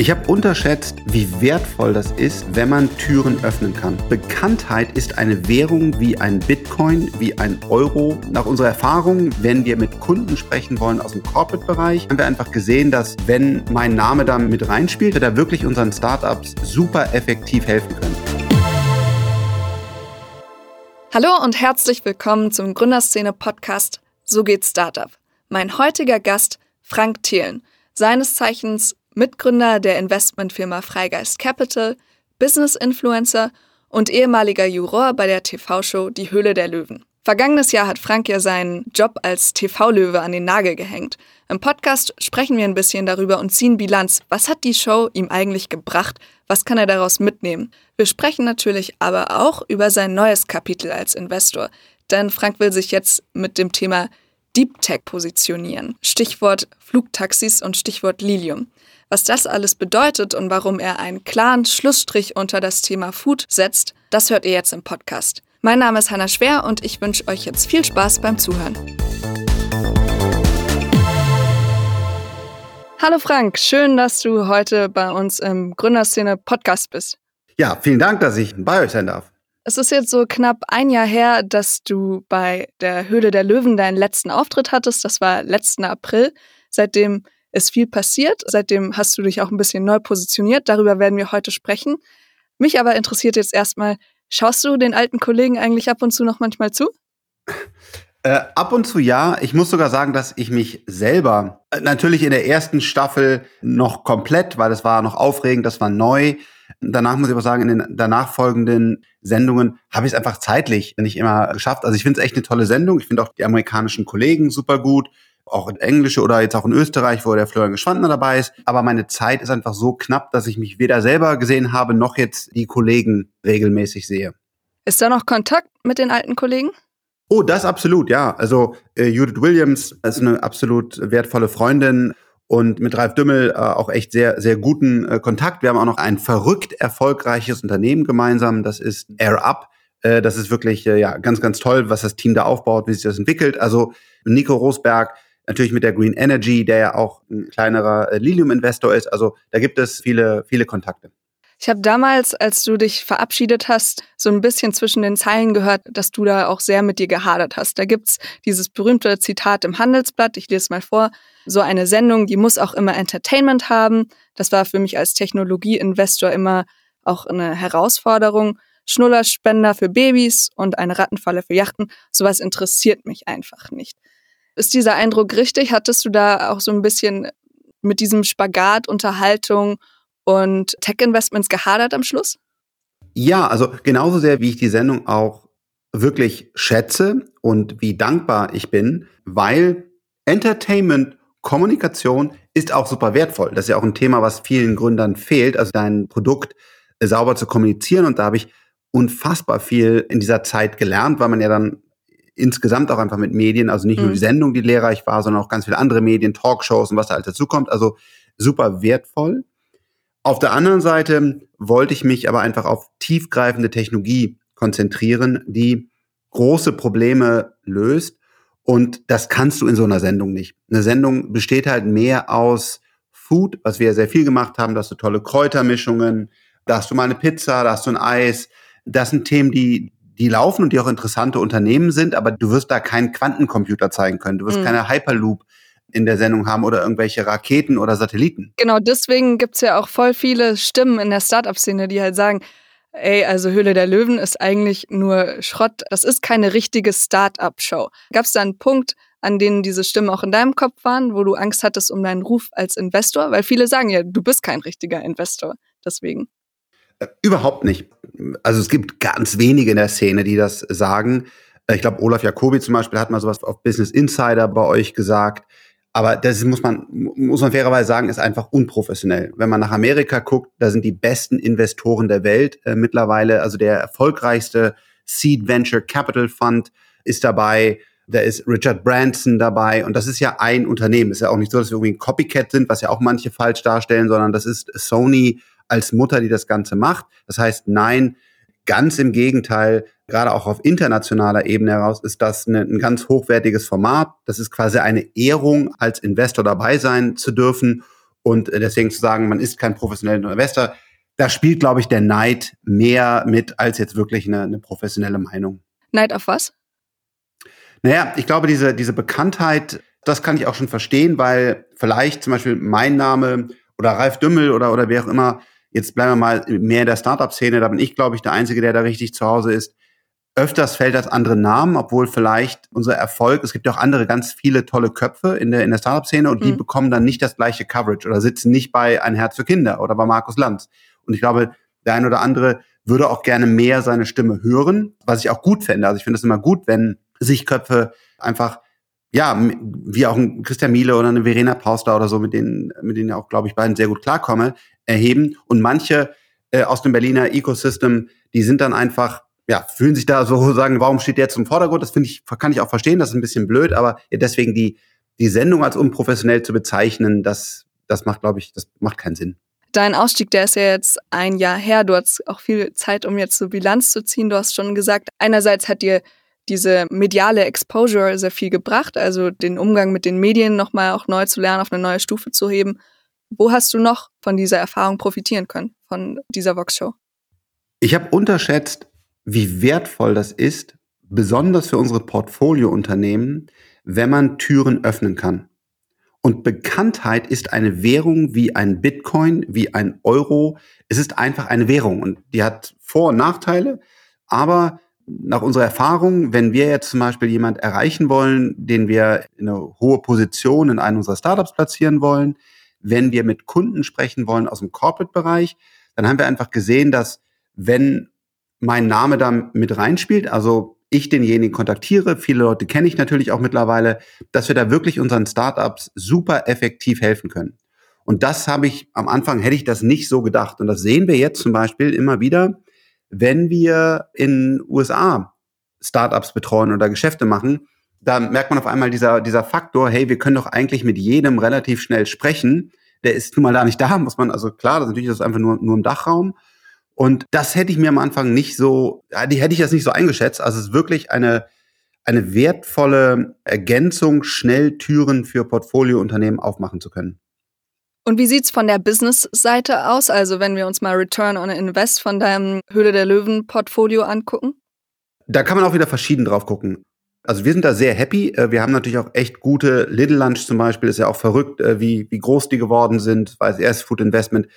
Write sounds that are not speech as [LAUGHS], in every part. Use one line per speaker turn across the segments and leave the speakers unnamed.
Ich habe unterschätzt, wie wertvoll das ist, wenn man Türen öffnen kann. Bekanntheit ist eine Währung wie ein Bitcoin, wie ein Euro. Nach unserer Erfahrung, wenn wir mit Kunden sprechen wollen aus dem Corporate-Bereich, haben wir einfach gesehen, dass wenn mein Name da mit reinspielt, wir da wirklich unseren Startups super effektiv helfen können.
Hallo und herzlich willkommen zum Gründerszene-Podcast So geht Startup. Mein heutiger Gast Frank Thelen, seines Zeichens Mitgründer der Investmentfirma Freigeist Capital, Business-Influencer und ehemaliger Juror bei der TV-Show Die Höhle der Löwen. Vergangenes Jahr hat Frank ja seinen Job als TV-Löwe an den Nagel gehängt. Im Podcast sprechen wir ein bisschen darüber und ziehen Bilanz. Was hat die Show ihm eigentlich gebracht? Was kann er daraus mitnehmen? Wir sprechen natürlich aber auch über sein neues Kapitel als Investor. Denn Frank will sich jetzt mit dem Thema Deep Tech positionieren. Stichwort Flugtaxis und Stichwort Lilium. Was das alles bedeutet und warum er einen klaren Schlussstrich unter das Thema Food setzt, das hört ihr jetzt im Podcast. Mein Name ist Hanna Schwer und ich wünsche euch jetzt viel Spaß beim Zuhören. Hallo Frank, schön, dass du heute bei uns im Gründerszene Podcast bist.
Ja, vielen Dank, dass ich bei euch sein darf.
Es ist jetzt so knapp ein Jahr her, dass du bei der Höhle der Löwen deinen letzten Auftritt hattest. Das war letzten April. Seitdem ist viel passiert. Seitdem hast du dich auch ein bisschen neu positioniert. Darüber werden wir heute sprechen. Mich aber interessiert jetzt erstmal, schaust du den alten Kollegen eigentlich ab und zu noch manchmal zu?
Äh, ab und zu ja. Ich muss sogar sagen, dass ich mich selber äh, natürlich in der ersten Staffel noch komplett, weil das war noch aufregend, das war neu. Danach muss ich aber sagen, in den danach folgenden Sendungen habe ich es einfach zeitlich nicht immer geschafft. Also ich finde es echt eine tolle Sendung. Ich finde auch die amerikanischen Kollegen super gut auch in Englische oder jetzt auch in Österreich, wo der Florian Geschwandner dabei ist. Aber meine Zeit ist einfach so knapp, dass ich mich weder selber gesehen habe, noch jetzt die Kollegen regelmäßig sehe.
Ist da noch Kontakt mit den alten Kollegen?
Oh, das absolut, ja. Also äh, Judith Williams ist eine absolut wertvolle Freundin und mit Ralf Dümmel äh, auch echt sehr, sehr guten äh, Kontakt. Wir haben auch noch ein verrückt erfolgreiches Unternehmen gemeinsam. Das ist Air Up. Äh, das ist wirklich äh, ja ganz, ganz toll, was das Team da aufbaut, wie sich das entwickelt. Also Nico Rosberg Natürlich mit der Green Energy, der ja auch ein kleinerer äh, Lilium-Investor ist. Also da gibt es viele, viele Kontakte.
Ich habe damals, als du dich verabschiedet hast, so ein bisschen zwischen den Zeilen gehört, dass du da auch sehr mit dir gehadert hast. Da gibt's dieses berühmte Zitat im Handelsblatt, ich lese es mal vor, so eine Sendung, die muss auch immer Entertainment haben. Das war für mich als Technologieinvestor immer auch eine Herausforderung. Schnullerspender für Babys und eine Rattenfalle für Yachten, sowas interessiert mich einfach nicht. Ist dieser Eindruck richtig? Hattest du da auch so ein bisschen mit diesem Spagat Unterhaltung und Tech-Investments gehadert am Schluss?
Ja, also genauso sehr, wie ich die Sendung auch wirklich schätze und wie dankbar ich bin, weil Entertainment, Kommunikation ist auch super wertvoll. Das ist ja auch ein Thema, was vielen Gründern fehlt, also dein Produkt sauber zu kommunizieren. Und da habe ich unfassbar viel in dieser Zeit gelernt, weil man ja dann insgesamt auch einfach mit Medien, also nicht mhm. nur die Sendung, die lehrreich war, sondern auch ganz viele andere Medien, Talkshows und was da alles dazukommt. Also super wertvoll. Auf der anderen Seite wollte ich mich aber einfach auf tiefgreifende Technologie konzentrieren, die große Probleme löst. Und das kannst du in so einer Sendung nicht. Eine Sendung besteht halt mehr aus Food, was wir sehr viel gemacht haben. Da hast du tolle Kräutermischungen, da hast du mal eine Pizza, da hast du ein Eis. Das sind Themen, die, die laufen und die auch interessante Unternehmen sind, aber du wirst da keinen Quantencomputer zeigen können. Du wirst mhm. keine Hyperloop in der Sendung haben oder irgendwelche Raketen oder Satelliten.
Genau, deswegen gibt's ja auch voll viele Stimmen in der Startup-Szene, die halt sagen, ey, also Höhle der Löwen ist eigentlich nur Schrott. Das ist keine richtige Startup-Show. Gab's da einen Punkt, an denen diese Stimmen auch in deinem Kopf waren, wo du Angst hattest um deinen Ruf als Investor? Weil viele sagen ja, du bist kein richtiger Investor. Deswegen.
Überhaupt nicht. Also es gibt ganz wenige in der Szene, die das sagen. Ich glaube, Olaf Jacobi zum Beispiel hat mal sowas auf Business Insider bei euch gesagt. Aber das muss man, muss man fairerweise sagen, ist einfach unprofessionell. Wenn man nach Amerika guckt, da sind die besten Investoren der Welt äh, mittlerweile. Also der erfolgreichste Seed Venture Capital Fund ist dabei. Da ist Richard Branson dabei. Und das ist ja ein Unternehmen. Ist ja auch nicht so, dass wir irgendwie ein Copycat sind, was ja auch manche falsch darstellen, sondern das ist Sony als Mutter, die das Ganze macht. Das heißt, nein, ganz im Gegenteil, gerade auch auf internationaler Ebene heraus ist das eine, ein ganz hochwertiges Format. Das ist quasi eine Ehrung, als Investor dabei sein zu dürfen. Und äh, deswegen zu sagen, man ist kein professioneller Investor, da spielt, glaube ich, der Neid mehr mit als jetzt wirklich eine, eine professionelle Meinung.
Neid auf was?
Naja, ich glaube, diese, diese Bekanntheit, das kann ich auch schon verstehen, weil vielleicht zum Beispiel mein Name oder Ralf Dümmel oder, oder wer auch immer, jetzt bleiben wir mal mehr in der Startup-Szene, da bin ich, glaube ich, der Einzige, der da richtig zu Hause ist. Öfters fällt das andere Namen, obwohl vielleicht unser Erfolg, es gibt ja auch andere ganz viele tolle Köpfe in der, in der Startup-Szene und mhm. die bekommen dann nicht das gleiche Coverage oder sitzen nicht bei Ein Herz für Kinder oder bei Markus Lanz. Und ich glaube, der ein oder andere würde auch gerne mehr seine Stimme hören, was ich auch gut fände. Also ich finde es immer gut, wenn sich Köpfe einfach ja, wie auch ein Christian Miele oder eine Verena Pauster oder so, mit denen, mit denen ja auch, glaube ich, beiden sehr gut klarkomme, erheben. Und manche äh, aus dem Berliner Ecosystem, die sind dann einfach, ja, fühlen sich da so sagen, warum steht der zum Vordergrund? Das finde ich, kann ich auch verstehen, das ist ein bisschen blöd, aber deswegen die, die Sendung als unprofessionell zu bezeichnen, das, das macht, glaube ich, das macht keinen Sinn.
Dein Ausstieg, der ist ja jetzt ein Jahr her. Du hast auch viel Zeit, um jetzt so Bilanz zu ziehen. Du hast schon gesagt, einerseits hat dir diese mediale Exposure sehr viel gebracht, also den Umgang mit den Medien nochmal auch neu zu lernen, auf eine neue Stufe zu heben. Wo hast du noch von dieser Erfahrung profitieren können, von dieser Vox-Show?
Ich habe unterschätzt, wie wertvoll das ist, besonders für unsere Portfoliounternehmen, wenn man Türen öffnen kann. Und Bekanntheit ist eine Währung wie ein Bitcoin, wie ein Euro. Es ist einfach eine Währung und die hat Vor- und Nachteile. Aber nach unserer Erfahrung, wenn wir jetzt zum Beispiel jemand erreichen wollen, den wir in eine hohe Position in einem unserer Startups platzieren wollen, wenn wir mit Kunden sprechen wollen aus dem Corporate-Bereich, dann haben wir einfach gesehen, dass wenn mein Name da mit reinspielt, also ich denjenigen kontaktiere, viele Leute kenne ich natürlich auch mittlerweile, dass wir da wirklich unseren Startups super effektiv helfen können. Und das habe ich am Anfang hätte ich das nicht so gedacht. Und das sehen wir jetzt zum Beispiel immer wieder, wenn wir in USA Startups betreuen oder Geschäfte machen. Da merkt man auf einmal dieser, dieser Faktor, hey, wir können doch eigentlich mit jedem relativ schnell sprechen. Der ist nun mal da nicht da, muss man, also klar, das natürlich ist einfach nur, nur im Dachraum. Und das hätte ich mir am Anfang nicht so, die hätte ich jetzt nicht so eingeschätzt. Also es ist wirklich eine, eine wertvolle Ergänzung, schnell Türen für Portfoliounternehmen aufmachen zu können.
Und wie sieht's von der Business-Seite aus? Also wenn wir uns mal Return on Invest von deinem Höhle der Löwen-Portfolio angucken?
Da kann man auch wieder verschieden drauf gucken. Also wir sind da sehr happy. Äh, wir haben natürlich auch echt gute Little Lunch zum Beispiel. Ist ja auch verrückt, äh, wie, wie groß die geworden sind. Weil das erste Food Investment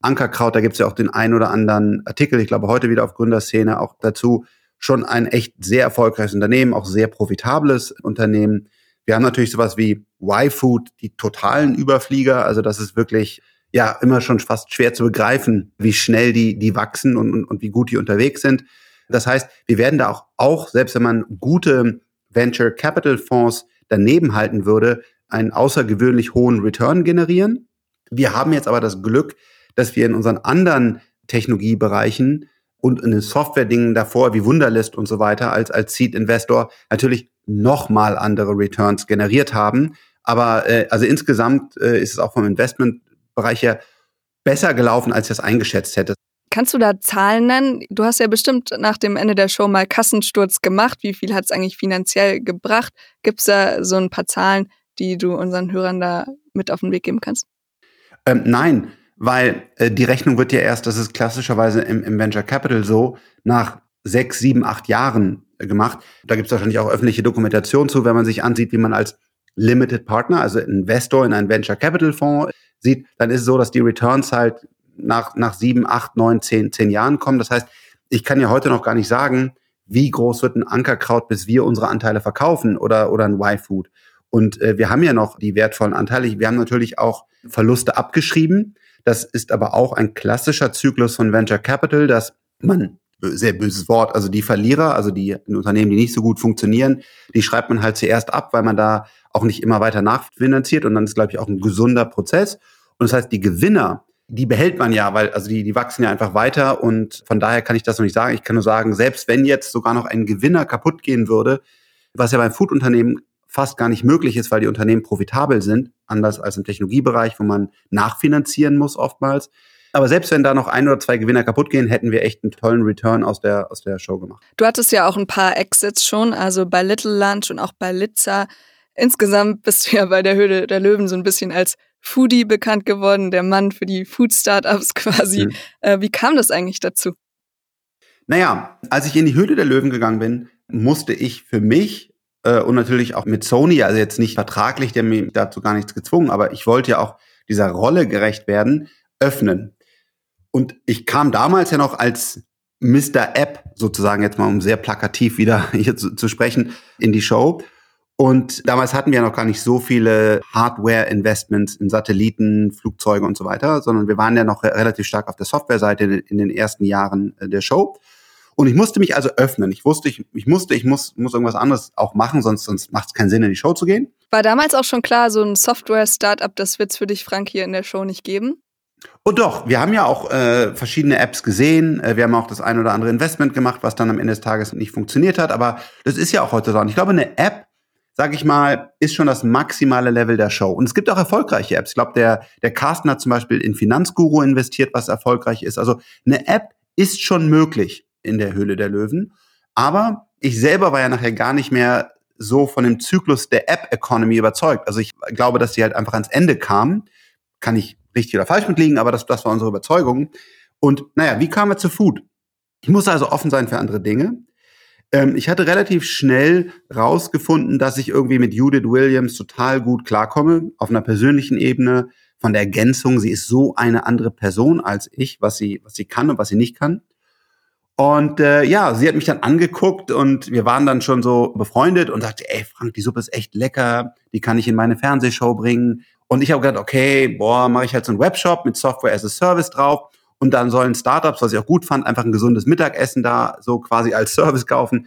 Ankerkraut, da gibt's ja auch den ein oder anderen Artikel, ich glaube heute wieder auf Gründerszene auch dazu, schon ein echt sehr erfolgreiches Unternehmen, auch sehr profitables Unternehmen. Wir haben natürlich sowas wie Y-Food, die totalen Überflieger, also das ist wirklich ja immer schon fast schwer zu begreifen, wie schnell die, die wachsen und, und, und wie gut die unterwegs sind. Das heißt, wir werden da auch, auch, selbst wenn man gute Venture Capital Fonds daneben halten würde, einen außergewöhnlich hohen Return generieren. Wir haben jetzt aber das Glück, dass wir in unseren anderen Technologiebereichen und in den Software-Dingen davor wie Wunderlist und so weiter als, als Seed-Investor natürlich nochmal andere Returns generiert haben. Aber äh, also insgesamt äh, ist es auch vom Investmentbereich her besser gelaufen, als ich das eingeschätzt hätte.
Kannst du da Zahlen nennen? Du hast ja bestimmt nach dem Ende der Show mal Kassensturz gemacht. Wie viel hat es eigentlich finanziell gebracht? Gibt es da so ein paar Zahlen, die du unseren Hörern da mit auf den Weg geben kannst?
Ähm, nein, weil äh, die Rechnung wird ja erst, das ist klassischerweise im, im Venture Capital so, nach sechs, sieben, acht Jahren äh, gemacht. Da gibt es wahrscheinlich auch öffentliche Dokumentation zu, wenn man sich ansieht, wie man als Limited Partner, also Investor in einen Venture Capital Fonds sieht, dann ist es so, dass die Returns halt nach, nach sieben, acht, neun, zehn, zehn Jahren kommen. Das heißt, ich kann ja heute noch gar nicht sagen, wie groß wird ein Ankerkraut, bis wir unsere Anteile verkaufen oder, oder ein Y-Food. Und äh, wir haben ja noch die wertvollen Anteile. Wir haben natürlich auch Verluste abgeschrieben. Das ist aber auch ein klassischer Zyklus von Venture Capital, dass man sehr böses Wort, also die Verlierer, also die Unternehmen, die nicht so gut funktionieren, die schreibt man halt zuerst ab, weil man da auch nicht immer weiter nachfinanziert und dann ist, glaube ich, auch ein gesunder Prozess. Und das heißt, die Gewinner, die behält man ja, weil also die, die wachsen ja einfach weiter und von daher kann ich das noch nicht sagen. Ich kann nur sagen, selbst wenn jetzt sogar noch ein Gewinner kaputt gehen würde, was ja beim Food-Unternehmen fast gar nicht möglich ist, weil die Unternehmen profitabel sind, anders als im Technologiebereich, wo man nachfinanzieren muss oftmals. Aber selbst wenn da noch ein oder zwei Gewinner kaputt gehen, hätten wir echt einen tollen Return aus der, aus der Show gemacht.
Du hattest ja auch ein paar Exits schon, also bei Little Lunch und auch bei Litza. Insgesamt bist du ja bei der Höhle der Löwen so ein bisschen als Foodie bekannt geworden, der Mann für die Food-Startups quasi. Mhm. Äh, wie kam das eigentlich dazu?
Naja, als ich in die Höhle der Löwen gegangen bin, musste ich für mich äh, und natürlich auch mit Sony, also jetzt nicht vertraglich, der mir dazu gar nichts gezwungen, aber ich wollte ja auch dieser Rolle gerecht werden, öffnen. Und ich kam damals ja noch als Mr. App, sozusagen jetzt mal um sehr plakativ wieder [LAUGHS] hier zu, zu sprechen, in die Show. Und damals hatten wir noch gar nicht so viele Hardware-Investments in Satelliten, Flugzeuge und so weiter, sondern wir waren ja noch relativ stark auf der Software-Seite in den ersten Jahren äh, der Show. Und ich musste mich also öffnen. Ich wusste, ich, ich musste, ich muss, muss irgendwas anderes auch machen, sonst, sonst macht es keinen Sinn, in die Show zu gehen.
War damals auch schon klar, so ein Software-Startup, das wird es für dich, Frank, hier in der Show nicht geben?
Und doch, wir haben ja auch äh, verschiedene Apps gesehen. Äh, wir haben auch das ein oder andere Investment gemacht, was dann am Ende des Tages nicht funktioniert hat. Aber das ist ja auch heute so. Und ich glaube, eine App sag ich mal, ist schon das maximale Level der Show. Und es gibt auch erfolgreiche Apps. Ich glaube, der, der Carsten hat zum Beispiel in Finanzguru investiert, was erfolgreich ist. Also eine App ist schon möglich in der Höhle der Löwen. Aber ich selber war ja nachher gar nicht mehr so von dem Zyklus der App-Economy überzeugt. Also ich glaube, dass sie halt einfach ans Ende kam. Kann ich richtig oder falsch mitliegen, aber das, das war unsere Überzeugung. Und naja, wie kamen wir zu Food? Ich musste also offen sein für andere Dinge. Ähm, ich hatte relativ schnell rausgefunden, dass ich irgendwie mit Judith Williams total gut klarkomme, auf einer persönlichen Ebene, von der Ergänzung. Sie ist so eine andere Person als ich, was sie, was sie kann und was sie nicht kann. Und äh, ja, sie hat mich dann angeguckt und wir waren dann schon so befreundet und sagte, ey Frank, die Suppe ist echt lecker, die kann ich in meine Fernsehshow bringen. Und ich habe gedacht, okay, boah, mache ich halt so einen Webshop mit Software as a Service drauf. Und dann sollen Startups, was ich auch gut fand, einfach ein gesundes Mittagessen da so quasi als Service kaufen.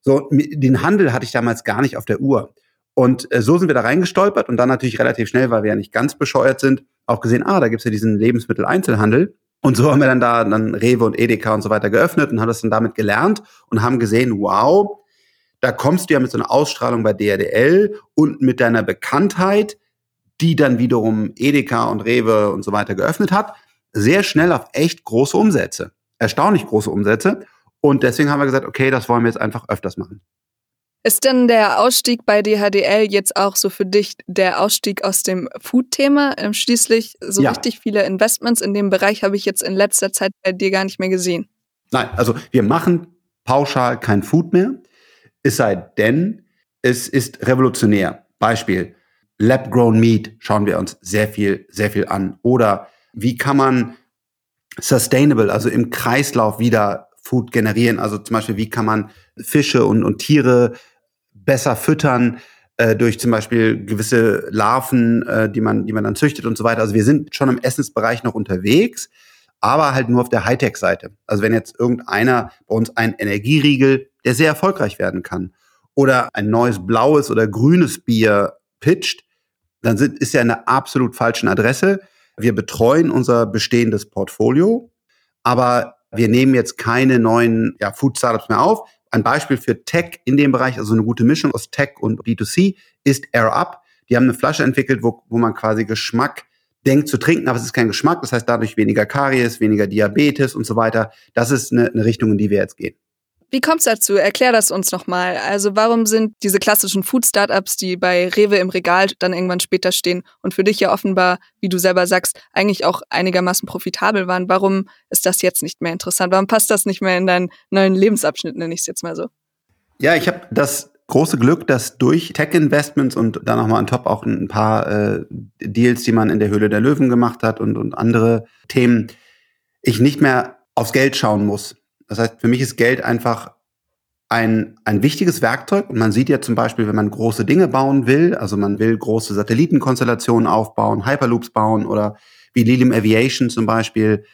So, den Handel hatte ich damals gar nicht auf der Uhr. Und äh, so sind wir da reingestolpert und dann natürlich relativ schnell, weil wir ja nicht ganz bescheuert sind, auch gesehen, ah, da gibt's ja diesen Lebensmitteleinzelhandel. Und so haben wir dann da dann Rewe und Edeka und so weiter geöffnet und haben das dann damit gelernt und haben gesehen, wow, da kommst du ja mit so einer Ausstrahlung bei DRDL und mit deiner Bekanntheit, die dann wiederum Edeka und Rewe und so weiter geöffnet hat, sehr schnell auf echt große Umsätze. Erstaunlich große Umsätze. Und deswegen haben wir gesagt, okay, das wollen wir jetzt einfach öfters machen.
Ist denn der Ausstieg bei DHDL jetzt auch so für dich der Ausstieg aus dem Food-Thema? Ähm, schließlich so ja. richtig viele Investments in dem Bereich habe ich jetzt in letzter Zeit bei dir gar nicht mehr gesehen.
Nein, also wir machen pauschal kein Food mehr, es sei denn, es ist revolutionär. Beispiel, Lab-Grown Meat schauen wir uns sehr viel, sehr viel an. Oder wie kann man sustainable, also im Kreislauf wieder Food generieren? Also zum Beispiel, wie kann man Fische und, und Tiere besser füttern äh, durch zum Beispiel gewisse Larven, äh, die man, die man dann züchtet und so weiter. Also wir sind schon im Essensbereich noch unterwegs, aber halt nur auf der Hightech-Seite. Also wenn jetzt irgendeiner bei uns ein Energieriegel, der sehr erfolgreich werden kann, oder ein neues blaues oder grünes Bier pitcht, dann sind, ist er in einer absolut falschen Adresse. Wir betreuen unser bestehendes Portfolio, aber wir nehmen jetzt keine neuen ja, Food Startups mehr auf. Ein Beispiel für Tech in dem Bereich, also eine gute Mischung aus Tech und B2C, ist Air Up. Die haben eine Flasche entwickelt, wo, wo man quasi Geschmack denkt zu trinken, aber es ist kein Geschmack. Das heißt dadurch weniger Karies, weniger Diabetes und so weiter. Das ist eine, eine Richtung, in die wir jetzt gehen.
Wie kommt es dazu? Erklär das uns nochmal. Also warum sind diese klassischen Food-Startups, die bei Rewe im Regal dann irgendwann später stehen und für dich ja offenbar, wie du selber sagst, eigentlich auch einigermaßen profitabel waren, warum ist das jetzt nicht mehr interessant? Warum passt das nicht mehr in deinen neuen Lebensabschnitt, nenne ich es jetzt mal so?
Ja, ich habe das große Glück, dass durch Tech-Investments und dann nochmal on top auch ein paar äh, Deals, die man in der Höhle der Löwen gemacht hat und, und andere Themen, ich nicht mehr aufs Geld schauen muss das heißt, für mich ist Geld einfach ein, ein wichtiges Werkzeug. Und man sieht ja zum Beispiel, wenn man große Dinge bauen will, also man will große Satellitenkonstellationen aufbauen, Hyperloops bauen oder wie Lilium Aviation zum Beispiel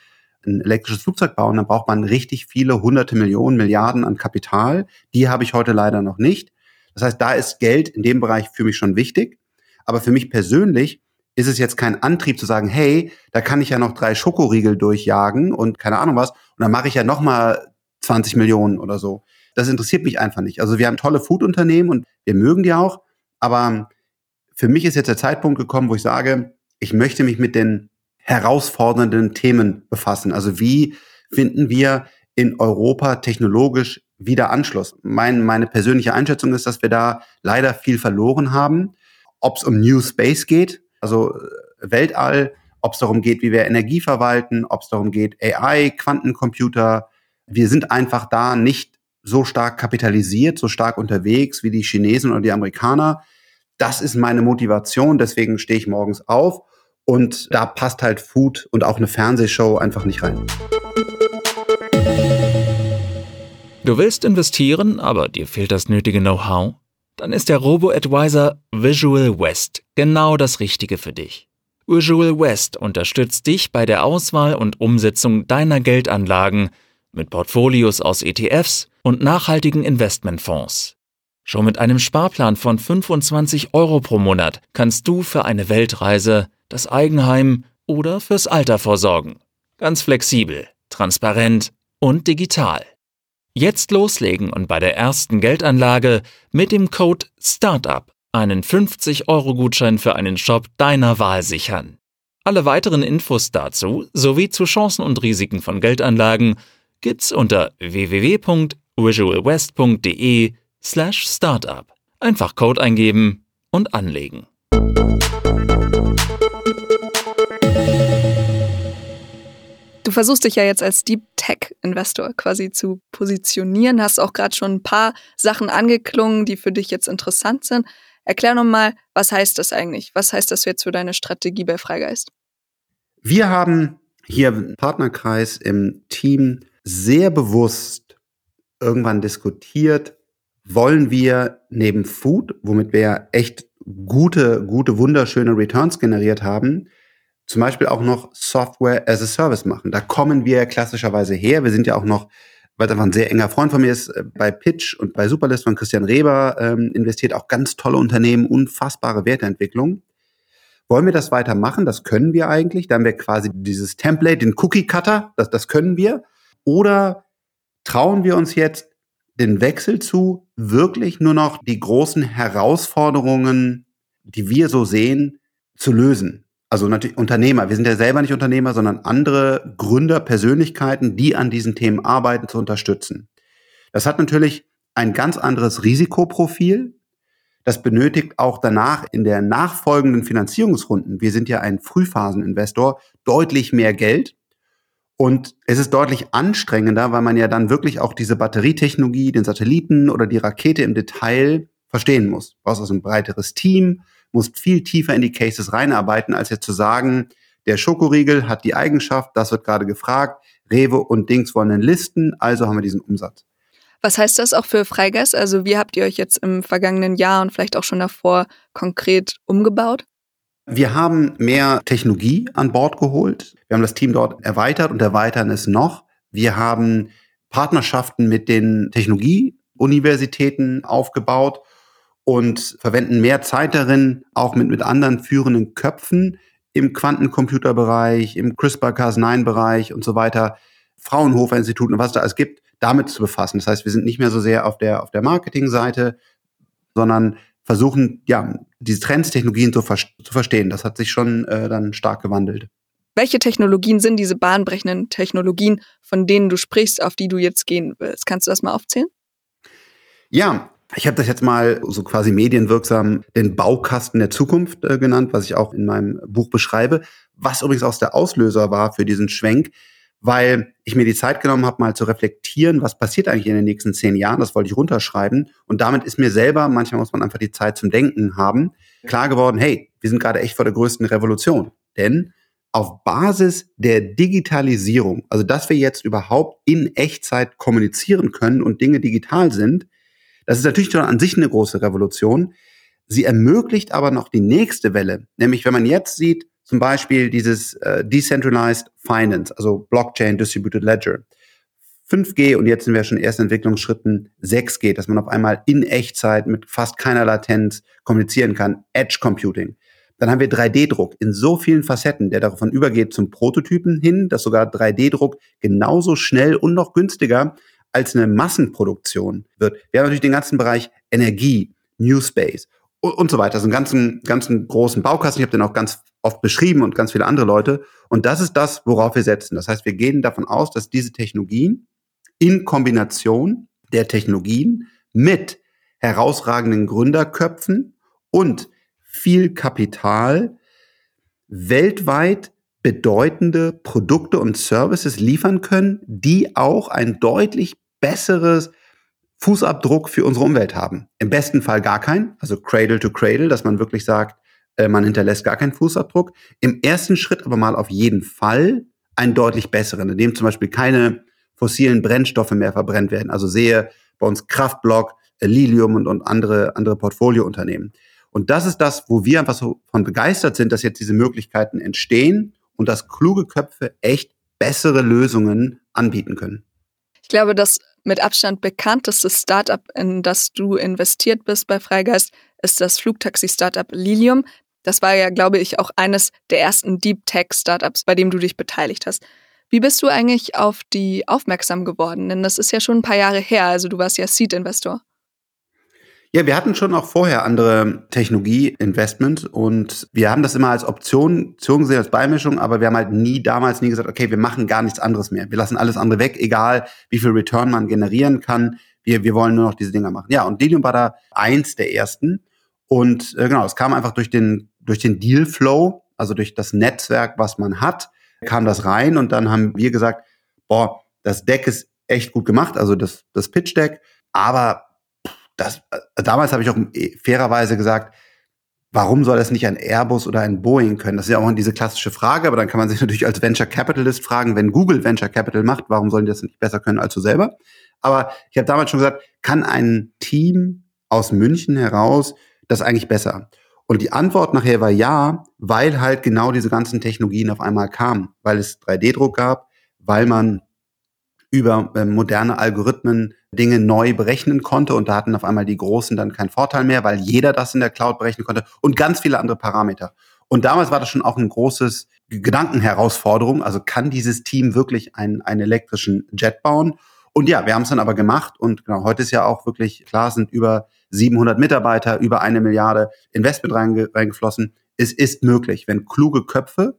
ein elektrisches Flugzeug bauen, dann braucht man richtig viele hunderte Millionen, Milliarden an Kapital. Die habe ich heute leider noch nicht. Das heißt, da ist Geld in dem Bereich für mich schon wichtig. Aber für mich persönlich ist es jetzt kein Antrieb zu sagen, hey, da kann ich ja noch drei Schokoriegel durchjagen und keine Ahnung was, und dann mache ich ja noch mal 20 Millionen oder so. Das interessiert mich einfach nicht. Also wir haben tolle Food-Unternehmen und wir mögen die auch, aber für mich ist jetzt der Zeitpunkt gekommen, wo ich sage, ich möchte mich mit den herausfordernden Themen befassen. Also wie finden wir in Europa technologisch wieder Anschluss? Mein, meine persönliche Einschätzung ist, dass wir da leider viel verloren haben. Ob es um New Space geht, also Weltall, ob es darum geht, wie wir Energie verwalten, ob es darum geht, AI, Quantencomputer. Wir sind einfach da nicht so stark kapitalisiert, so stark unterwegs wie die Chinesen oder die Amerikaner. Das ist meine Motivation, deswegen stehe ich morgens auf und da passt halt Food und auch eine Fernsehshow einfach nicht rein.
Du willst investieren, aber dir fehlt das nötige Know-how? Dann ist der Robo-Advisor Visual West genau das Richtige für dich. Visual West unterstützt dich bei der Auswahl und Umsetzung deiner Geldanlagen mit Portfolios aus ETFs und nachhaltigen Investmentfonds. Schon mit einem Sparplan von 25 Euro pro Monat kannst du für eine Weltreise, das Eigenheim oder fürs Alter vorsorgen. Ganz flexibel, transparent und digital. Jetzt loslegen und bei der ersten Geldanlage mit dem Code STARTUP einen 50-Euro-Gutschein für einen Shop deiner Wahl sichern. Alle weiteren Infos dazu sowie zu Chancen und Risiken von Geldanlagen gibt's unter www.visualwest.de slash startup. Einfach Code eingeben und anlegen.
Du versuchst dich ja jetzt als Deep Tech Investor quasi zu positionieren, hast auch gerade schon ein paar Sachen angeklungen, die für dich jetzt interessant sind. Erklär nochmal, was heißt das eigentlich? Was heißt das jetzt für deine Strategie bei Freigeist?
Wir haben hier im Partnerkreis im Team sehr bewusst irgendwann diskutiert, wollen wir neben Food, womit wir echt gute, gute, wunderschöne Returns generiert haben, zum Beispiel auch noch Software as a Service machen. Da kommen wir klassischerweise her. Wir sind ja auch noch, weil einfach ein sehr enger Freund von mir ist, äh, bei Pitch und bei Superlist von Christian Reber ähm, investiert, auch ganz tolle Unternehmen, unfassbare Werteentwicklung. Wollen wir das weitermachen? Das können wir eigentlich. Da haben wir quasi dieses Template, den Cookie Cutter, das, das können wir. Oder trauen wir uns jetzt den Wechsel zu, wirklich nur noch die großen Herausforderungen, die wir so sehen, zu lösen. Also natürlich Unternehmer. Wir sind ja selber nicht Unternehmer, sondern andere Gründer, Persönlichkeiten, die an diesen Themen arbeiten, zu unterstützen. Das hat natürlich ein ganz anderes Risikoprofil. Das benötigt auch danach in der nachfolgenden Finanzierungsrunden, wir sind ja ein Frühphaseninvestor, deutlich mehr Geld. Und es ist deutlich anstrengender, weil man ja dann wirklich auch diese Batterietechnologie, den Satelliten oder die Rakete im Detail verstehen muss. Du brauchst also ein breiteres Team, musst viel tiefer in die Cases reinarbeiten, als jetzt zu sagen, der Schokoriegel hat die Eigenschaft, das wird gerade gefragt, Rewe und Dings wollen einen Listen, also haben wir diesen Umsatz.
Was heißt das auch für Freigeist? Also wie habt ihr euch jetzt im vergangenen Jahr und vielleicht auch schon davor konkret umgebaut?
Wir haben mehr Technologie an Bord geholt. Wir haben das Team dort erweitert und erweitern es noch. Wir haben Partnerschaften mit den Technologieuniversitäten aufgebaut und verwenden mehr Zeit darin, auch mit, mit anderen führenden Köpfen im Quantencomputerbereich, im CRISPR-Cas9-Bereich und so weiter, Fraunhofer-Instituten und was da alles gibt, damit zu befassen. Das heißt, wir sind nicht mehr so sehr auf der, auf der Marketingseite, sondern versuchen, ja, diese Trends, Technologien zu, ver zu verstehen. Das hat sich schon äh, dann stark gewandelt.
Welche Technologien sind diese bahnbrechenden Technologien, von denen du sprichst, auf die du jetzt gehen willst? Kannst du das mal aufzählen?
Ja, ich habe das jetzt mal so quasi medienwirksam den Baukasten der Zukunft äh, genannt, was ich auch in meinem Buch beschreibe, was übrigens auch der Auslöser war für diesen Schwenk, weil ich mir die Zeit genommen habe, mal zu reflektieren, was passiert eigentlich in den nächsten zehn Jahren. Das wollte ich runterschreiben. Und damit ist mir selber, manchmal muss man einfach die Zeit zum Denken haben, klar geworden, hey, wir sind gerade echt vor der größten Revolution. Denn auf Basis der Digitalisierung, also dass wir jetzt überhaupt in Echtzeit kommunizieren können und Dinge digital sind, das ist natürlich schon an sich eine große Revolution. Sie ermöglicht aber noch die nächste Welle, nämlich wenn man jetzt sieht, zum Beispiel dieses äh, Decentralized Finance, also Blockchain Distributed Ledger. 5G und jetzt sind wir schon in ersten Entwicklungsschritten 6G, dass man auf einmal in Echtzeit mit fast keiner Latenz kommunizieren kann. Edge Computing. Dann haben wir 3D-Druck in so vielen Facetten, der davon übergeht zum Prototypen hin, dass sogar 3D-Druck genauso schnell und noch günstiger als eine Massenproduktion wird. Wir haben natürlich den ganzen Bereich Energie, New Space und so weiter. So einen ganzen, ganzen großen Baukasten. Ich habe den auch ganz oft beschrieben und ganz viele andere Leute. Und das ist das, worauf wir setzen. Das heißt, wir gehen davon aus, dass diese Technologien in Kombination der Technologien mit herausragenden Gründerköpfen und viel Kapital weltweit bedeutende Produkte und Services liefern können, die auch ein deutlich besseres Fußabdruck für unsere Umwelt haben. Im besten Fall gar keinen, also Cradle to Cradle, dass man wirklich sagt, äh, man hinterlässt gar keinen Fußabdruck. Im ersten Schritt aber mal auf jeden Fall einen deutlich besseren, in dem zum Beispiel keine fossilen Brennstoffe mehr verbrennt werden. Also sehe bei uns Kraftblock, äh, Lilium und, und andere, andere Portfoliounternehmen. Und das ist das, wo wir einfach so von begeistert sind, dass jetzt diese Möglichkeiten entstehen und dass kluge Köpfe echt bessere Lösungen anbieten können.
Ich glaube, das mit Abstand bekannteste Startup, in das du investiert bist bei Freigeist, ist das Flugtaxi-Startup Lilium. Das war ja, glaube ich, auch eines der ersten Deep Tech-Startups, bei dem du dich beteiligt hast. Wie bist du eigentlich auf die aufmerksam geworden? Denn das ist ja schon ein paar Jahre her. Also du warst ja Seed-Investor.
Ja, wir hatten schon auch vorher andere Technologie-Investments und wir haben das immer als Option, Option gesehen, als Beimischung, aber wir haben halt nie damals nie gesagt, okay, wir machen gar nichts anderes mehr. Wir lassen alles andere weg, egal wie viel Return man generieren kann. Wir, wir wollen nur noch diese Dinger machen. Ja, und Lilium war da eins der ersten. Und äh, genau, es kam einfach durch den, durch den Deal-Flow, also durch das Netzwerk, was man hat, kam das rein und dann haben wir gesagt, boah, das Deck ist echt gut gemacht, also das, das Pitch-Deck, aber das, äh, damals habe ich auch äh, fairerweise gesagt, warum soll das nicht ein Airbus oder ein Boeing können? Das ist ja auch diese klassische Frage, aber dann kann man sich [LAUGHS] natürlich als Venture Capitalist fragen, wenn Google Venture Capital macht, warum sollen die das nicht besser können als du selber? Aber ich habe damals schon gesagt, kann ein Team aus München heraus das eigentlich besser? Und die Antwort nachher war ja, weil halt genau diese ganzen Technologien auf einmal kamen, weil es 3D-Druck gab, weil man über äh, moderne Algorithmen Dinge neu berechnen konnte und da hatten auf einmal die Großen dann keinen Vorteil mehr, weil jeder das in der Cloud berechnen konnte und ganz viele andere Parameter. Und damals war das schon auch ein großes Gedankenherausforderung. Also kann dieses Team wirklich einen, einen elektrischen Jet bauen? Und ja, wir haben es dann aber gemacht und genau, heute ist ja auch wirklich klar, sind über 700 Mitarbeiter, über eine Milliarde Investment reinge reingeflossen. Es ist möglich, wenn kluge Köpfe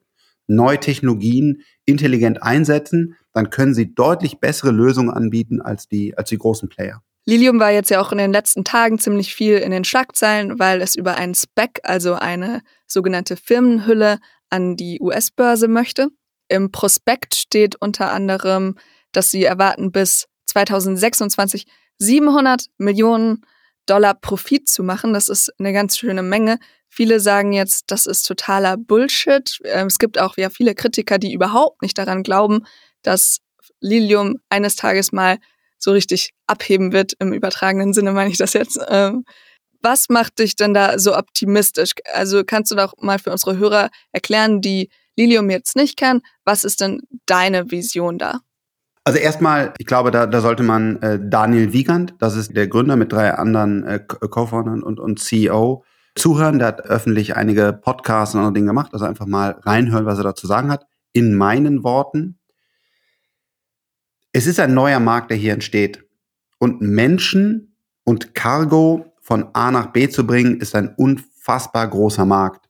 neue Technologien intelligent einsetzen, dann können sie deutlich bessere Lösungen anbieten als die, als die großen Player.
Lilium war jetzt ja auch in den letzten Tagen ziemlich viel in den Schlagzeilen, weil es über einen Spec, also eine sogenannte Firmenhülle, an die US-Börse möchte. Im Prospekt steht unter anderem, dass sie erwarten, bis 2026 700 Millionen Dollar Profit zu machen. Das ist eine ganz schöne Menge. Viele sagen jetzt, das ist totaler Bullshit. Ähm, es gibt auch ja viele Kritiker, die überhaupt nicht daran glauben, dass Lilium eines Tages mal so richtig abheben wird. Im übertragenen Sinne meine ich das jetzt. Ähm, was macht dich denn da so optimistisch? Also kannst du doch mal für unsere Hörer erklären, die Lilium jetzt nicht kennen, was ist denn deine Vision da?
Also erstmal, ich glaube, da, da sollte man äh, Daniel Wiegand, das ist der Gründer mit drei anderen äh, Co-Foundern und, und CEO, zuhören. Der hat öffentlich einige Podcasts und andere Dinge gemacht. Also einfach mal reinhören, was er dazu sagen hat. In meinen Worten, es ist ein neuer Markt, der hier entsteht. Und Menschen und Cargo von A nach B zu bringen, ist ein unfassbar großer Markt.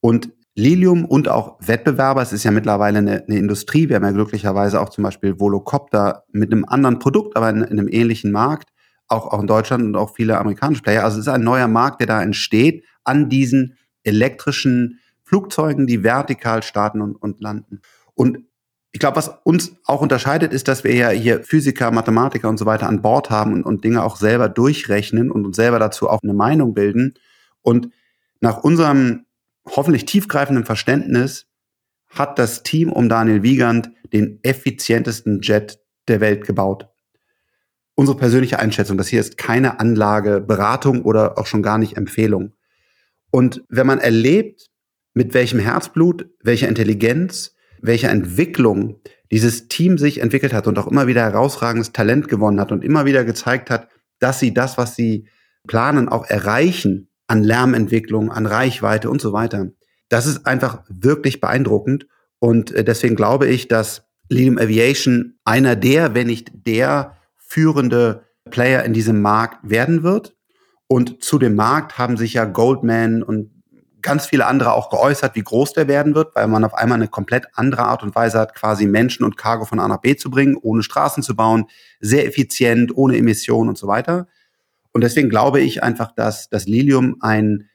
Und Lilium und auch Wettbewerber, es ist ja mittlerweile eine, eine, Industrie, wir haben ja glücklicherweise auch zum Beispiel Volocopter mit einem anderen Produkt, aber in, in, einem ähnlichen Markt, auch, auch in Deutschland und auch viele amerikanische Player. Also es ist ein neuer Markt, der da entsteht an diesen elektrischen Flugzeugen, die vertikal starten und, und landen. Und ich glaube, was uns auch unterscheidet, ist, dass wir ja hier Physiker, Mathematiker und so weiter an Bord haben und, und Dinge auch selber durchrechnen und uns selber dazu auch eine Meinung bilden. Und nach unserem hoffentlich tiefgreifenden Verständnis hat das Team um Daniel Wiegand den effizientesten Jet der Welt gebaut. Unsere persönliche Einschätzung, das hier ist keine Anlage, Beratung oder auch schon gar nicht Empfehlung. Und wenn man erlebt, mit welchem Herzblut, welcher Intelligenz, welcher Entwicklung dieses Team sich entwickelt hat und auch immer wieder herausragendes Talent gewonnen hat und immer wieder gezeigt hat, dass sie das, was sie planen, auch erreichen, an Lärmentwicklung, an Reichweite und so weiter. Das ist einfach wirklich beeindruckend. Und äh, deswegen glaube ich, dass Lilium Aviation einer der, wenn nicht der führende Player in diesem Markt werden wird. Und zu dem Markt haben sich ja Goldman und ganz viele andere auch geäußert, wie groß der werden wird, weil man auf einmal eine komplett andere Art und Weise hat, quasi Menschen und Cargo von A nach B zu bringen, ohne Straßen zu bauen, sehr effizient, ohne Emissionen und so weiter. Und deswegen glaube ich einfach, dass das Lilium ein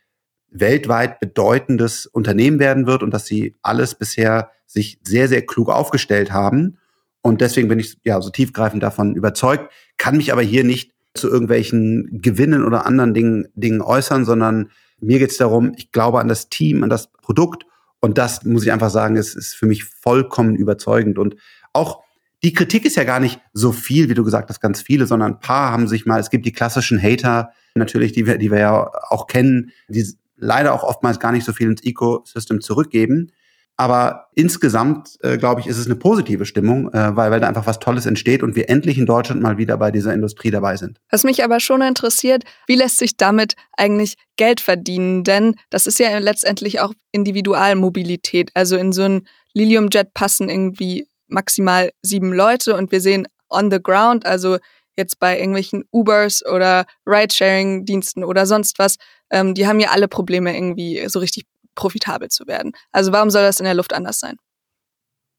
weltweit bedeutendes Unternehmen werden wird und dass sie alles bisher sich sehr, sehr klug aufgestellt haben. Und deswegen bin ich ja so tiefgreifend davon überzeugt, kann mich aber hier nicht zu irgendwelchen Gewinnen oder anderen Dingen, Dingen äußern, sondern mir geht es darum, ich glaube an das Team, an das Produkt und das muss ich einfach sagen, ist, ist für mich vollkommen überzeugend. Und auch die Kritik ist ja gar nicht so viel, wie du gesagt hast, ganz viele, sondern ein paar haben sich mal, es gibt die klassischen Hater, natürlich, die wir, die wir ja auch kennen, die leider auch oftmals gar nicht so viel ins Ecosystem zurückgeben. Aber insgesamt, äh, glaube ich, ist es eine positive Stimmung, äh, weil, weil da einfach was Tolles entsteht und wir endlich in Deutschland mal wieder bei dieser Industrie dabei sind.
Was mich aber schon interessiert, wie lässt sich damit eigentlich Geld verdienen? Denn das ist ja letztendlich auch Individualmobilität. Also in so ein Lilium-Jet passen irgendwie maximal sieben Leute und wir sehen on the ground, also jetzt bei irgendwelchen Ubers oder Ridesharing-Diensten oder sonst was, ähm, die haben ja alle Probleme, irgendwie so richtig profitabel zu werden. Also warum soll das in der Luft anders sein?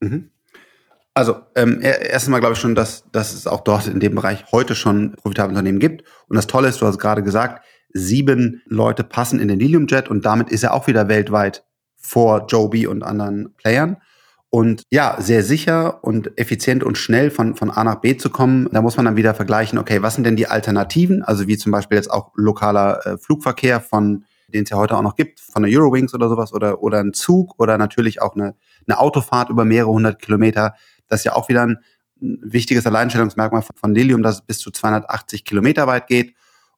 Mhm. Also ähm, erstmal glaube ich schon, dass, dass es auch dort in dem Bereich heute schon profitable Unternehmen gibt. Und das Tolle ist, du hast gerade gesagt, sieben Leute passen in den Lilium Jet und damit ist er auch wieder weltweit vor Joby und anderen Playern. Und ja, sehr sicher und effizient und schnell von, von A nach B zu kommen, da muss man dann wieder vergleichen, okay, was sind denn die Alternativen? Also wie zum Beispiel jetzt auch lokaler äh, Flugverkehr von den es ja heute auch noch gibt, von der Eurowings oder sowas oder, oder ein Zug oder natürlich auch eine, eine Autofahrt über mehrere hundert Kilometer. Das ist ja auch wieder ein wichtiges Alleinstellungsmerkmal von Lilium, dass es bis zu 280 Kilometer weit geht.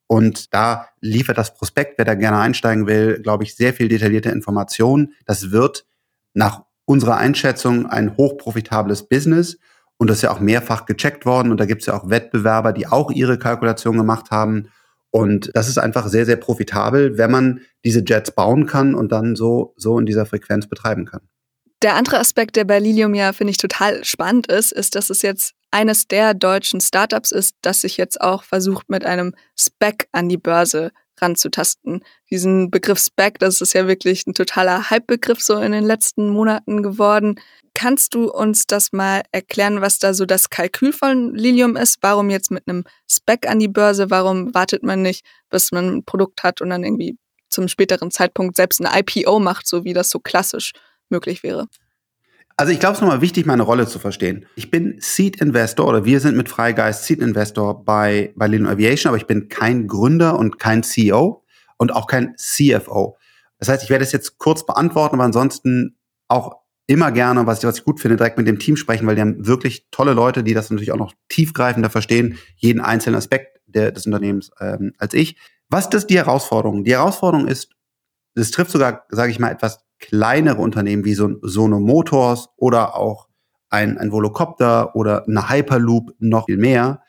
Und da liefert das Prospekt, wer da gerne einsteigen will, glaube ich, sehr viel detaillierte Informationen. Das wird nach unserer Einschätzung ein hochprofitables Business. Und das ist ja auch mehrfach gecheckt worden. Und da gibt es ja auch Wettbewerber, die auch ihre Kalkulation gemacht haben. Und das ist einfach sehr, sehr profitabel, wenn man diese Jets bauen kann und dann so, so in dieser Frequenz betreiben kann.
Der andere Aspekt, der bei Lilium ja, finde ich, total spannend ist, ist, dass es jetzt eines der deutschen Startups ist, das sich jetzt auch versucht, mit einem Spec an die Börse ranzutasten. Diesen Begriff Spec, das ist ja wirklich ein totaler Hype-Begriff so in den letzten Monaten geworden. Kannst du uns das mal erklären, was da so das Kalkül von Lilium ist? Warum jetzt mit einem Spec an die Börse? Warum wartet man nicht, bis man ein Produkt hat und dann irgendwie zum späteren Zeitpunkt selbst ein IPO macht, so wie das so klassisch möglich wäre?
Also ich glaube, es ist nochmal wichtig, meine Rolle zu verstehen. Ich bin Seed Investor oder wir sind mit Freigeist Seed Investor bei, bei Lilium Aviation, aber ich bin kein Gründer und kein CEO und auch kein CFO. Das heißt, ich werde es jetzt kurz beantworten, aber ansonsten auch immer gerne, was ich, was ich gut finde, direkt mit dem Team sprechen, weil die haben wirklich tolle Leute, die das natürlich auch noch tiefgreifender verstehen, jeden einzelnen Aspekt der, des Unternehmens ähm, als ich. Was ist die Herausforderung? Die Herausforderung ist, es trifft sogar, sage ich mal, etwas kleinere Unternehmen wie so ein Sono Motors oder auch ein, ein Volocopter oder eine Hyperloop noch viel mehr.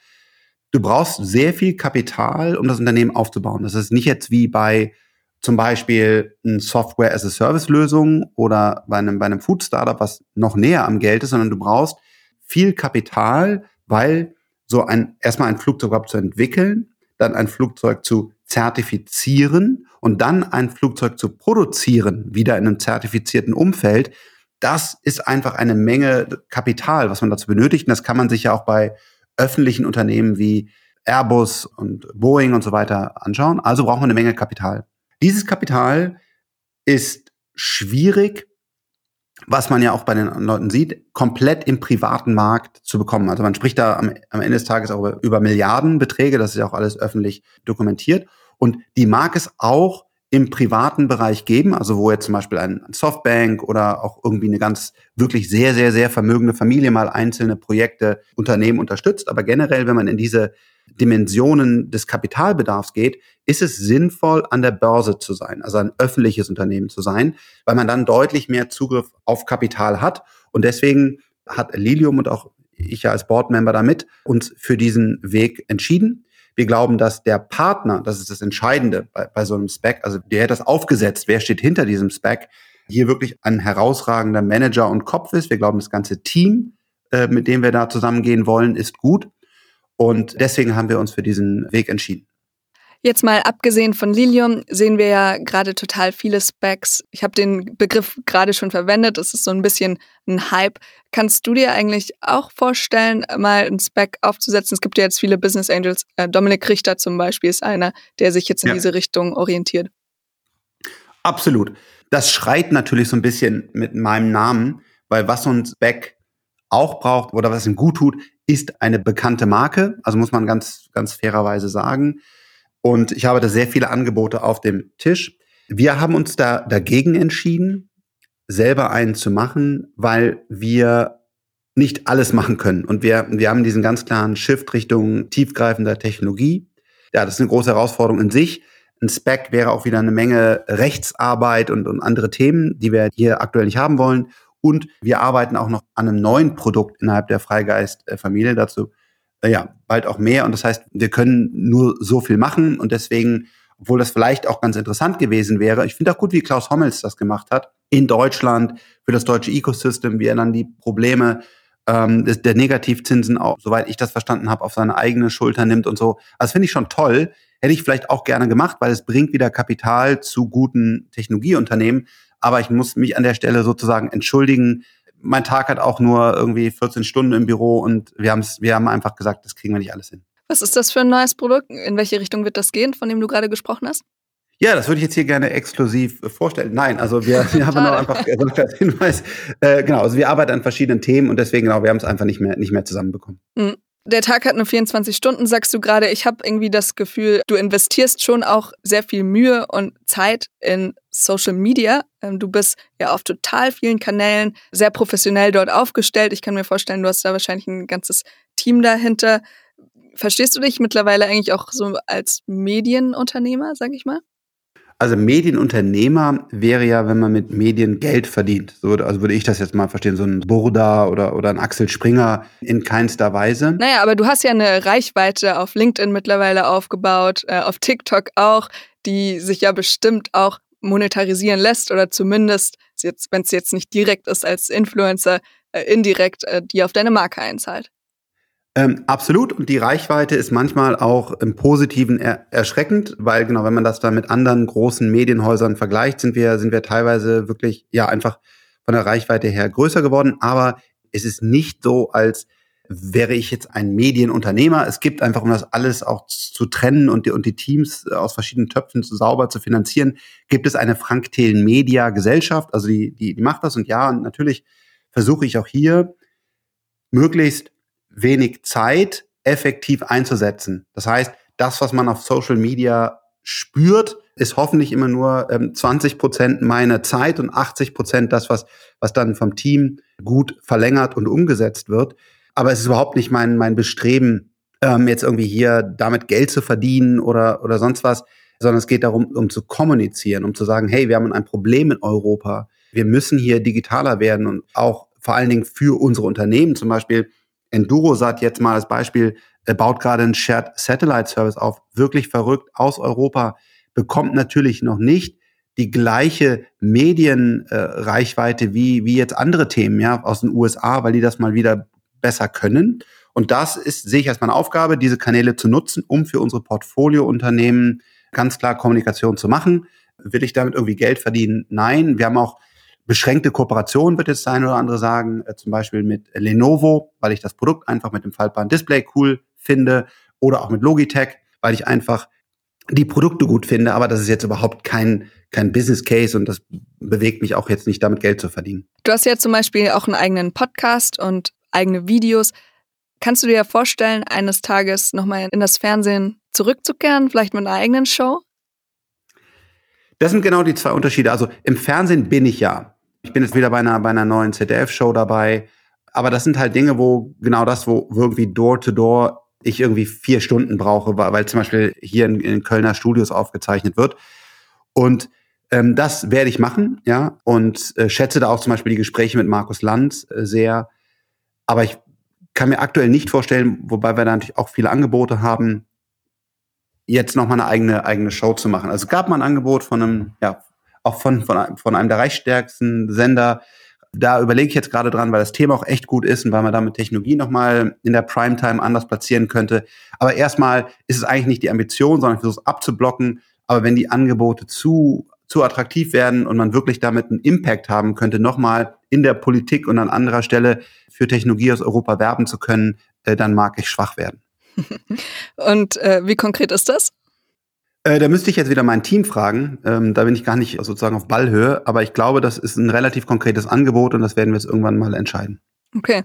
Du brauchst sehr viel Kapital, um das Unternehmen aufzubauen. Das ist nicht jetzt wie bei zum Beispiel eine Software-as-a-Service-Lösung oder bei einem, bei einem Food-Startup, was noch näher am Geld ist, sondern du brauchst viel Kapital, weil so ein, erstmal ein Flugzeug überhaupt zu entwickeln, dann ein Flugzeug zu zertifizieren und dann ein Flugzeug zu produzieren, wieder in einem zertifizierten Umfeld, das ist einfach eine Menge Kapital, was man dazu benötigt. Und das kann man sich ja auch bei öffentlichen Unternehmen wie Airbus und Boeing und so weiter anschauen. Also braucht man eine Menge Kapital. Dieses Kapital ist schwierig, was man ja auch bei den Leuten sieht, komplett im privaten Markt zu bekommen. Also man spricht da am, am Ende des Tages auch über, über Milliardenbeträge, das ist ja auch alles öffentlich dokumentiert. Und die mag es auch im privaten Bereich geben, also wo jetzt zum Beispiel ein Softbank oder auch irgendwie eine ganz wirklich sehr, sehr, sehr vermögende Familie mal einzelne Projekte, Unternehmen unterstützt. Aber generell, wenn man in diese Dimensionen des Kapitalbedarfs geht, ist es sinnvoll, an der Börse zu sein, also ein öffentliches Unternehmen zu sein, weil man dann deutlich mehr Zugriff auf Kapital hat. Und deswegen hat Lilium und auch ich ja als Boardmember damit uns für diesen Weg entschieden. Wir glauben, dass der Partner, das ist das Entscheidende bei, bei so einem Spec, also der hat das aufgesetzt, wer steht hinter diesem Spec, hier wirklich ein herausragender Manager und Kopf ist. Wir glauben, das ganze Team, äh, mit dem wir da zusammengehen wollen, ist gut. Und deswegen haben wir uns für diesen Weg entschieden.
Jetzt mal abgesehen von Lilium sehen wir ja gerade total viele Specs. Ich habe den Begriff gerade schon verwendet. Das ist so ein bisschen ein Hype. Kannst du dir eigentlich auch vorstellen, mal ein Spec aufzusetzen? Es gibt ja jetzt viele Business Angels. Äh, Dominik Richter zum Beispiel ist einer, der sich jetzt in ja. diese Richtung orientiert.
Absolut. Das schreit natürlich so ein bisschen mit meinem Namen, weil was uns Beck auch braucht oder was ihm gut tut, ist eine bekannte Marke. Also muss man ganz, ganz fairerweise sagen. Und ich habe da sehr viele Angebote auf dem Tisch. Wir haben uns da dagegen entschieden, selber einen zu machen, weil wir nicht alles machen können. Und wir, wir haben diesen ganz klaren Shift Richtung tiefgreifender Technologie. Ja, das ist eine große Herausforderung in sich. Ein Spec wäre auch wieder eine Menge Rechtsarbeit und, und andere Themen, die wir hier aktuell nicht haben wollen. Und wir arbeiten auch noch an einem neuen Produkt innerhalb der Freigeist-Familie. Dazu äh, ja bald auch mehr. Und das heißt, wir können nur so viel machen. Und deswegen, obwohl das vielleicht auch ganz interessant gewesen wäre, ich finde auch gut, wie Klaus Hommels das gemacht hat, in Deutschland für das deutsche Ecosystem, wie er dann die Probleme ähm, der Negativzinsen auch, soweit ich das verstanden habe, auf seine eigene Schulter nimmt und so. Also finde ich schon toll. Hätte ich vielleicht auch gerne gemacht, weil es bringt wieder Kapital zu guten Technologieunternehmen. Aber ich muss mich an der Stelle sozusagen entschuldigen. Mein Tag hat auch nur irgendwie 14 Stunden im Büro und wir, haben's, wir haben einfach gesagt, das kriegen wir nicht alles hin.
Was ist das für ein neues Produkt? In welche Richtung wird das gehen, von dem du gerade gesprochen hast?
Ja, das würde ich jetzt hier gerne exklusiv äh, vorstellen. Nein, also wir, [LAUGHS] wir haben noch einfach gesagt als Hinweis. Äh, genau, also wir arbeiten an verschiedenen Themen und deswegen genau, wir haben es einfach nicht mehr nicht mehr zusammenbekommen.
Mhm. Der Tag hat nur 24 Stunden, sagst du gerade. Ich habe irgendwie das Gefühl, du investierst schon auch sehr viel Mühe und Zeit in Social Media. Ähm, du bist ja auf total vielen Kanälen sehr professionell dort aufgestellt. Ich kann mir vorstellen, du hast da wahrscheinlich ein ganzes Team dahinter. Verstehst du dich mittlerweile eigentlich auch so als Medienunternehmer, sag ich mal?
Also Medienunternehmer wäre ja, wenn man mit Medien Geld verdient. So, also würde ich das jetzt mal verstehen, so ein Burda oder, oder ein Axel Springer in keinster Weise.
Naja, aber du hast ja eine Reichweite auf LinkedIn mittlerweile aufgebaut, äh, auf TikTok auch, die sich ja bestimmt auch monetarisieren lässt oder zumindest, wenn es jetzt nicht direkt ist als Influencer, äh, indirekt äh, die auf deine Marke einzahlt.
Ähm, absolut. Und die Reichweite ist manchmal auch im Positiven er erschreckend, weil genau, wenn man das dann mit anderen großen Medienhäusern vergleicht, sind wir, sind wir teilweise wirklich, ja, einfach von der Reichweite her größer geworden. Aber es ist nicht so, als wäre ich jetzt ein Medienunternehmer. Es gibt einfach, um das alles auch zu trennen und die, und die Teams aus verschiedenen Töpfen zu sauber zu finanzieren, gibt es eine Frank Thelen Media Gesellschaft. Also die, die, die macht das. Und ja, natürlich versuche ich auch hier möglichst wenig Zeit effektiv einzusetzen. Das heißt, das, was man auf Social Media spürt, ist hoffentlich immer nur ähm, 20 Prozent meiner Zeit und 80 Prozent das, was, was dann vom Team gut verlängert und umgesetzt wird. Aber es ist überhaupt nicht mein, mein Bestreben, ähm, jetzt irgendwie hier damit Geld zu verdienen oder, oder sonst was, sondern es geht darum, um zu kommunizieren, um zu sagen, hey, wir haben ein Problem in Europa. Wir müssen hier digitaler werden und auch vor allen Dingen für unsere Unternehmen. Zum Beispiel Endurosat jetzt mal als Beispiel äh, baut gerade einen Shared Satellite Service auf, wirklich verrückt. Aus Europa, bekommt natürlich noch nicht die gleiche Medienreichweite äh, wie, wie jetzt andere Themen, ja, aus den USA, weil die das mal wieder besser können. Und das ist, sehe ich als meine Aufgabe, diese Kanäle zu nutzen, um für unsere Portfoliounternehmen ganz klar Kommunikation zu machen. Will ich damit irgendwie Geld verdienen? Nein. Wir haben auch beschränkte Kooperation wird jetzt sein oder andere sagen, äh, zum Beispiel mit Lenovo, weil ich das Produkt einfach mit dem faltbaren Display cool finde oder auch mit Logitech, weil ich einfach die Produkte gut finde, aber das ist jetzt überhaupt kein, kein Business Case und das bewegt mich auch jetzt nicht damit Geld zu verdienen.
Du hast ja zum Beispiel auch einen eigenen Podcast und eigene Videos. Kannst du dir ja vorstellen, eines Tages nochmal in das Fernsehen zurückzukehren, vielleicht mit einer eigenen Show?
Das sind genau die zwei Unterschiede. Also im Fernsehen bin ich ja. Ich bin jetzt wieder bei einer, bei einer neuen ZDF-Show dabei. Aber das sind halt Dinge, wo genau das, wo irgendwie Door-to-Door -door ich irgendwie vier Stunden brauche, weil zum Beispiel hier in, in Kölner Studios aufgezeichnet wird. Und ähm, das werde ich machen, ja, und äh, schätze da auch zum Beispiel die Gespräche mit Markus Lanz äh, sehr. Aber ich kann mir aktuell nicht vorstellen, wobei wir da natürlich auch viele Angebote haben, jetzt noch mal eine eigene eigene Show zu machen. Also es gab mal ein Angebot von einem ja auch von, von, von einem der reichstärksten Sender. Da überlege ich jetzt gerade dran, weil das Thema auch echt gut ist und weil man damit Technologie nochmal in der Primetime anders platzieren könnte. Aber erstmal ist es eigentlich nicht die Ambition, sondern ich versuche es abzublocken. Aber wenn die Angebote zu, zu attraktiv werden und man wirklich damit einen Impact haben könnte, nochmal in der Politik und an anderer Stelle für Technologie aus Europa werben zu können, äh, dann mag ich schwach werden. [LAUGHS]
und äh, wie konkret ist das?
Äh, da müsste ich jetzt wieder mein Team fragen. Ähm, da bin ich gar nicht sozusagen auf Ballhöhe, aber ich glaube, das ist ein relativ konkretes Angebot und das werden wir jetzt irgendwann mal entscheiden.
Okay.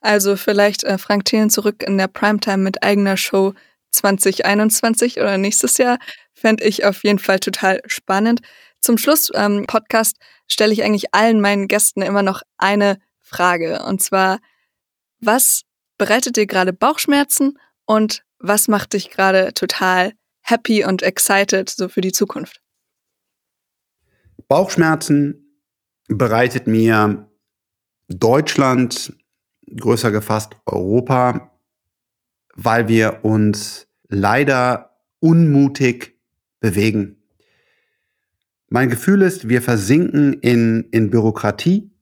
Also vielleicht äh, Frank Thelen zurück in der Primetime mit eigener Show 2021 oder nächstes Jahr. Fände ich auf jeden Fall total spannend. Zum Schluss ähm, Podcast stelle ich eigentlich allen meinen Gästen immer noch eine Frage. Und zwar, was bereitet dir gerade Bauchschmerzen und was macht dich gerade total happy und excited so für die Zukunft?
Bauchschmerzen bereitet mir Deutschland, größer gefasst Europa, weil wir uns leider unmutig bewegen. Mein Gefühl ist, wir versinken in, in Bürokratie.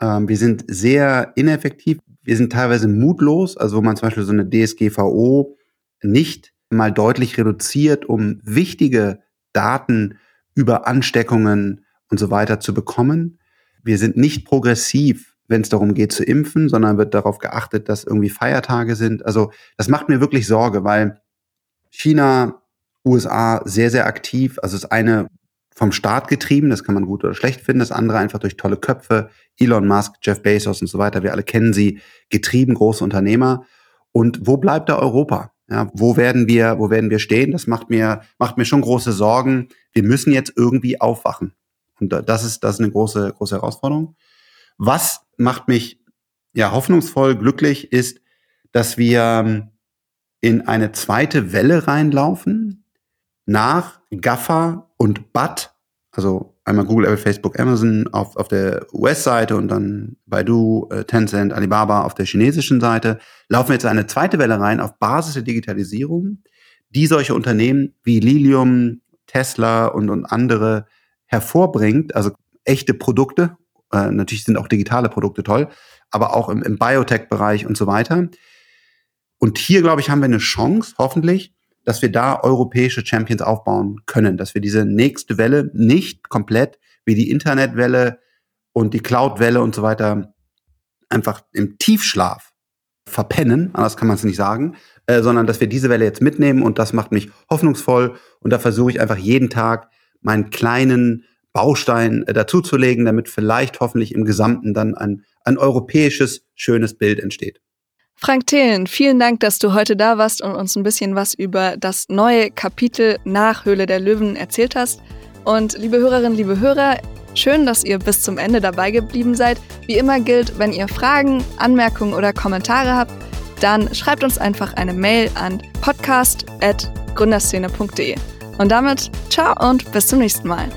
Ähm, wir sind sehr ineffektiv. Wir sind teilweise mutlos, also wo man zum Beispiel so eine DSGVO nicht mal deutlich reduziert, um wichtige Daten über Ansteckungen und so weiter zu bekommen. Wir sind nicht progressiv, wenn es darum geht zu impfen, sondern wird darauf geachtet, dass irgendwie Feiertage sind. Also das macht mir wirklich Sorge, weil China, USA sehr, sehr aktiv. Also das eine vom Staat getrieben, das kann man gut oder schlecht finden. Das andere einfach durch tolle Köpfe, Elon Musk, Jeff Bezos und so weiter. Wir alle kennen sie, getrieben, große Unternehmer. Und wo bleibt da Europa? Ja, wo werden wir, wo werden wir stehen? Das macht mir, macht mir schon große Sorgen. Wir müssen jetzt irgendwie aufwachen. Und das ist, das ist eine große, große Herausforderung. Was macht mich, ja, hoffnungsvoll glücklich ist, dass wir ähm, in eine zweite Welle reinlaufen nach GAFA und BAT, also einmal Google, Apple, Facebook, Amazon auf, auf der US-Seite und dann Baidu, äh, Tencent, Alibaba auf der chinesischen Seite, laufen jetzt eine zweite Welle rein auf Basis der Digitalisierung, die solche Unternehmen wie Lilium, Tesla und, und andere hervorbringt, also echte Produkte, äh, natürlich sind auch digitale Produkte toll, aber auch im, im Biotech-Bereich und so weiter. Und hier, glaube ich, haben wir eine Chance, hoffentlich, dass wir da europäische Champions aufbauen können, dass wir diese nächste Welle nicht komplett wie die Internetwelle und die Cloudwelle und so weiter einfach im Tiefschlaf verpennen, anders kann man es nicht sagen, äh, sondern dass wir diese Welle jetzt mitnehmen und das macht mich hoffnungsvoll und da versuche ich einfach jeden Tag meinen kleinen Baustein äh, dazuzulegen, damit vielleicht hoffentlich im Gesamten dann ein, ein europäisches schönes Bild entsteht.
Frank Thelen, vielen Dank, dass du heute da warst und uns ein bisschen was über das neue Kapitel nach Höhle der Löwen erzählt hast. Und liebe Hörerinnen, liebe Hörer, schön, dass ihr bis zum Ende dabei geblieben seid. Wie immer gilt, wenn ihr Fragen, Anmerkungen oder Kommentare habt, dann schreibt uns einfach eine Mail an podcast.gründerszene.de. Und damit ciao und bis zum nächsten Mal.